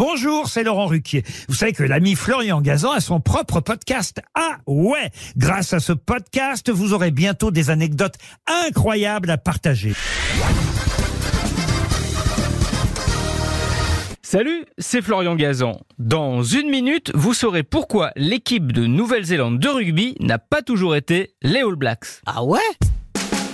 Bonjour, c'est Laurent Ruquier. Vous savez que l'ami Florian Gazan a son propre podcast. Ah ouais Grâce à ce podcast, vous aurez bientôt des anecdotes incroyables à partager. Salut, c'est Florian Gazan. Dans une minute, vous saurez pourquoi l'équipe de Nouvelle-Zélande de rugby n'a pas toujours été les All Blacks. Ah ouais?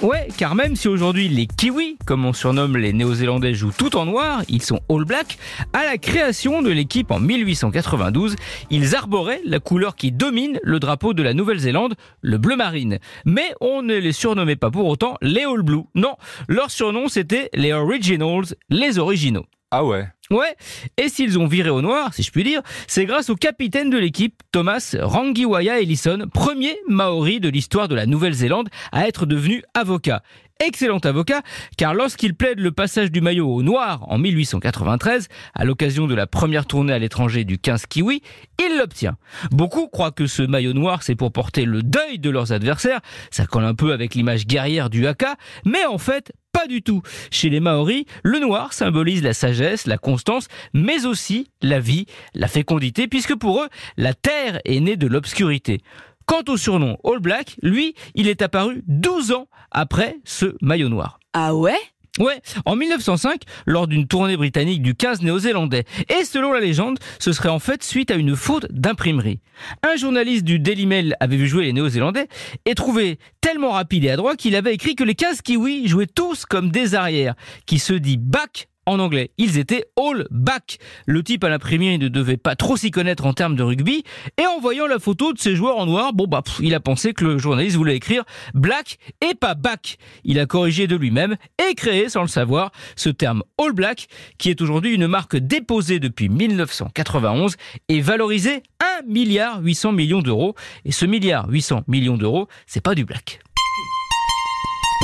Ouais, car même si aujourd'hui les Kiwis, comme on surnomme les Néo-Zélandais, jouent tout en noir, ils sont All Blacks, à la création de l'équipe en 1892, ils arboraient la couleur qui domine le drapeau de la Nouvelle-Zélande, le bleu marine. Mais on ne les surnommait pas pour autant les All Blue. Non, leur surnom c'était les Originals, les originaux. Ah ouais Ouais, et s'ils ont viré au noir, si je puis dire, c'est grâce au capitaine de l'équipe, Thomas Rangiwaya Ellison, premier Maori de l'histoire de la Nouvelle-Zélande à être devenu avocat. Excellent avocat, car lorsqu'il plaide le passage du maillot au noir en 1893, à l'occasion de la première tournée à l'étranger du 15 Kiwi, il l'obtient. Beaucoup croient que ce maillot noir c'est pour porter le deuil de leurs adversaires, ça colle un peu avec l'image guerrière du haka, mais en fait, pas du tout. Chez les Maoris, le noir symbolise la sagesse, la constance, mais aussi la vie, la fécondité, puisque pour eux, la terre est née de l'obscurité. Quant au surnom All Black, lui, il est apparu 12 ans après ce maillot noir. Ah ouais? Ouais, en 1905, lors d'une tournée britannique du 15 néo-zélandais. Et selon la légende, ce serait en fait suite à une faute d'imprimerie. Un journaliste du Daily Mail avait vu jouer les néo-zélandais et trouvé tellement rapide et adroit qu'il avait écrit que les 15 kiwis jouaient tous comme des arrières, qui se dit back en anglais. Ils étaient all back. Le type à l'imprimerie ne devait pas trop s'y connaître en termes de rugby. Et en voyant la photo de ces joueurs en noir, bon bah, il a pensé que le journaliste voulait écrire black et pas back. Il a corrigé de lui-même et créé, sans le savoir, ce terme all black, qui est aujourd'hui une marque déposée depuis 1991 et valorisée 1 milliard 800 millions d'euros. Et ce milliard 800 millions d'euros, c'est pas du black.